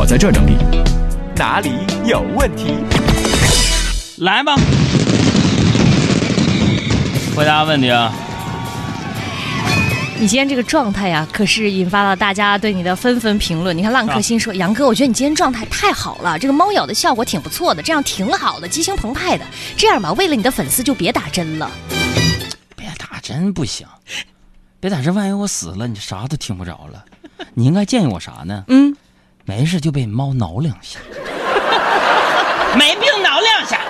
我在这整理。哪里有问题？来吧，回答问题啊！你今天这个状态呀，可是引发了大家对你的纷纷评论。你看浪客心说：“杨哥，我觉得你今天状态太好了，这个猫咬的效果挺不错的，这样挺好的，激情澎湃的。这样吧，为了你的粉丝，就别打针了。别打针不行，别打针，万一我死了，你啥都听不着了。你应该建议我啥呢？嗯，没事就被猫挠两下，没病挠两下。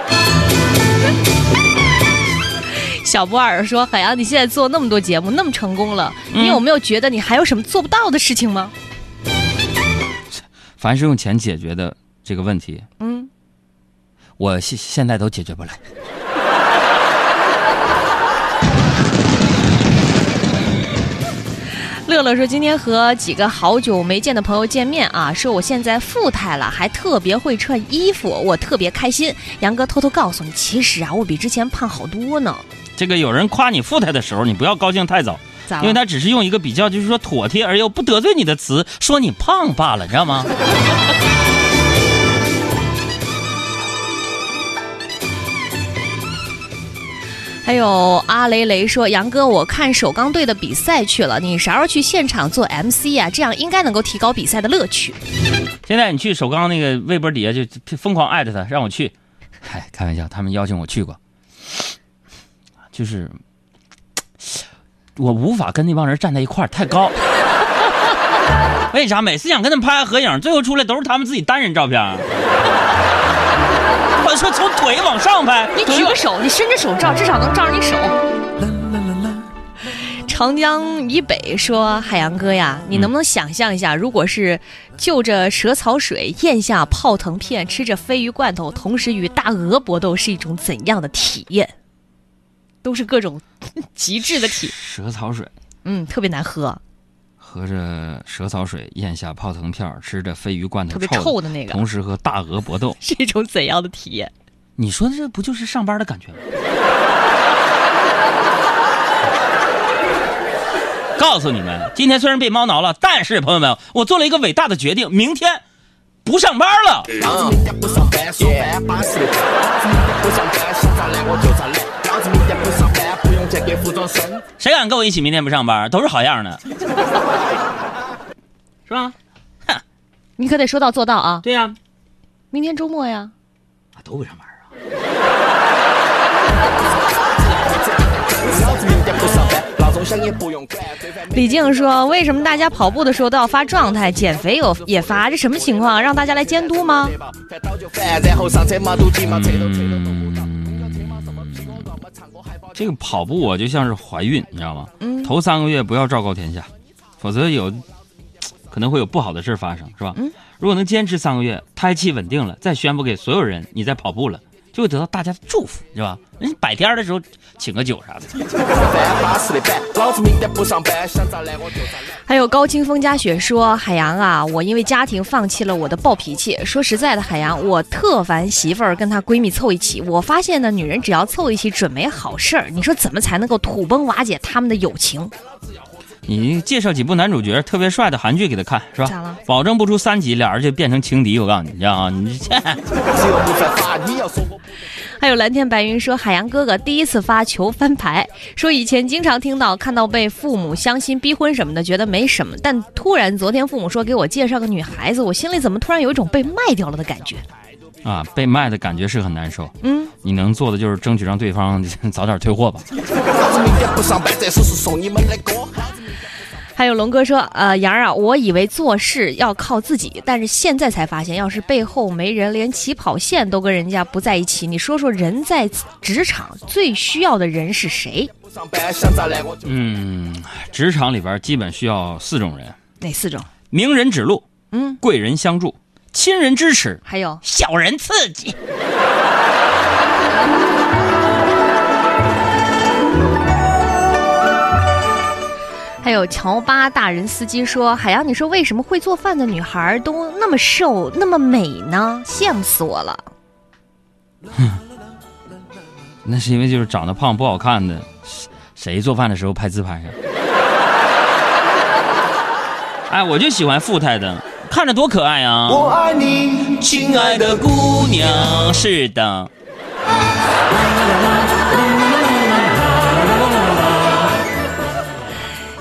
小波尔说：“海洋，你现在做那么多节目，那么成功了，你有没有觉得你还有什么做不到的事情吗？凡是用钱解决的这个问题，嗯，我现现在都解决不了。乐乐说今天和几个好久没见的朋友见面啊，说我现在富态了，还特别会穿衣服，我特别开心。杨哥偷偷告诉你，其实啊，我比之前胖好多呢。这个有人夸你富态的时候，你不要高兴太早，因为他只是用一个比较就是说妥帖而又不得罪你的词说你胖罢了，你知道吗？还有阿雷雷说：“杨哥，我看首钢队的比赛去了，你啥时候去现场做 MC 啊？这样应该能够提高比赛的乐趣。现在你去首钢那个微博底下就就疯狂艾特他，让我去。嗨，开玩笑，他们邀请我去过，就是我无法跟那帮人站在一块儿，太高。为啥？每次想跟他们拍合影，最后出来都是他们自己单人照片。我说从腿往上拍，你举个手，你伸着手照，至少能照着你手。”长江以北说：“海洋哥呀，你能不能想象一下，如果是就着蛇草水咽下泡腾片，吃着鲱鱼罐头，同时与大鹅搏斗，是一种怎样的体验？都是各种极致的体，蛇草水，嗯，特别难喝，喝着蛇草水，咽下泡腾片儿，吃着鲱鱼罐头，特别臭臭的那个，同时和大鹅搏斗，是一种怎样的体验？你说的这不就是上班的感觉吗？告诉你们，今天虽然被猫挠了，但是朋友们，我做了一个伟大的决定，明天不上班了。老子谁敢跟我一起明天不上班？都是好样的，是吧？哼你可得说到做到啊！对呀、明天周末呀，啊，都不上班啊。李静说：“为什么大家跑步的时候都要发状态，减肥有也发？这什么情况？让大家来监督吗？烦这个跑步我就像是怀孕，你知道吗？嗯头三个月不要昭告天下，否则有可能会有不好的事儿发生，是吧？嗯如果能坚持三个月，胎气稳定了，再宣布给所有人你在跑步了，就会得到大家的祝福，是吧？人百天的时候请个酒啥的。还有高清风加雪说：“海洋啊，我因为家庭放弃了我的暴脾气。说实在的，海洋，我特烦媳妇儿跟她闺蜜凑一起。我发现呢，女人只要凑一起，准没好事儿。你说怎么才能够土崩瓦解他们的友情？你介绍几部男主角特别帅的韩剧给他看，是吧？咋了保证不出三集，俩人就变成情敌。我告诉你，你知道啊，你这。还有蓝天白云说，海洋哥哥第一次发求翻牌，说以前经常听到看到被父母相亲逼婚什么的，觉得没什么，但突然昨天父母说给我介绍个女孩子，我心里怎么突然有一种被卖掉了的感觉？啊被卖的感觉是很难受。嗯，你能做的就是争取让对方早点退货吧。还有龙哥说，呃，杨儿啊，我以为做事要靠自己，但是现在才发现，要是背后没人，连起跑线都跟人家不在一起，你说说，人在职场最需要的人是谁？嗯，职场里边基本需要四种人：哪四种？名人指路，嗯，贵人相助，亲人支持，还有小人刺激。还有乔巴大人司机说：“海洋，你说为什么会做饭的女孩都那么瘦、那么美呢？羡慕死我了。那是因为就是长得胖不好看的，谁谁做饭的时候拍自拍呀？哎，我就喜欢富态的，看着多可爱啊！我爱你，亲爱的姑娘。是的。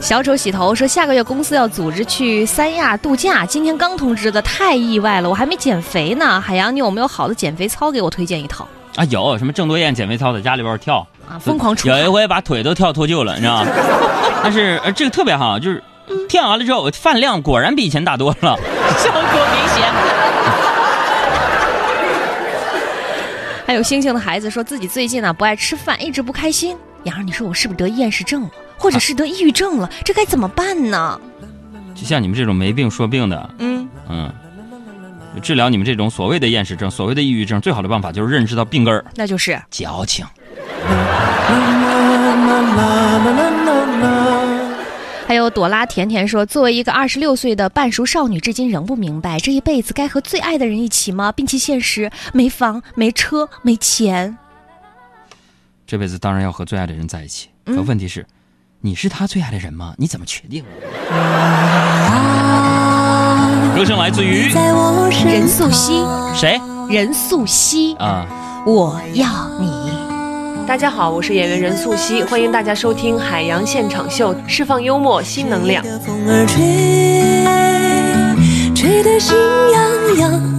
小丑洗头说下个月公司要组织去三亚度假，今天刚通知的，太意外了，我还没减肥呢。海洋，你有没有好的减肥操给我推荐一套啊？有什么郑多燕减肥操在家里边跳啊？疯狂出，有一回把腿都跳脱臼了，你知道吗？但是呃，这个特别好，就是跳完了之后饭量果然比以前大多了，效果明显。还有星星的孩子说自己最近呢不爱吃饭，一直不开心。杨儿，你说我是不是得厌食症了？或者是得抑郁症了，这该怎么办呢？就像你们这种没病说病的，嗯嗯，治疗你们这种所谓的厌食症、所谓的抑郁症，最好的办法就是认识到病根儿，那就是矫情。还有朵拉甜甜说，作为一个二十六岁的半熟少女，至今仍不明白这一辈子该和最爱的人一起吗？并且现实没房、没车、没钱，这辈子当然要和最爱的人在一起。可问题是。你是他最爱的人吗？你怎么确定？歌声来自于任素汐。谁？任素汐啊！我要你。大家好，我是演员任素汐，欢迎大家收听《海洋现场秀》，释放幽默新能量。吹吹得心痒痒。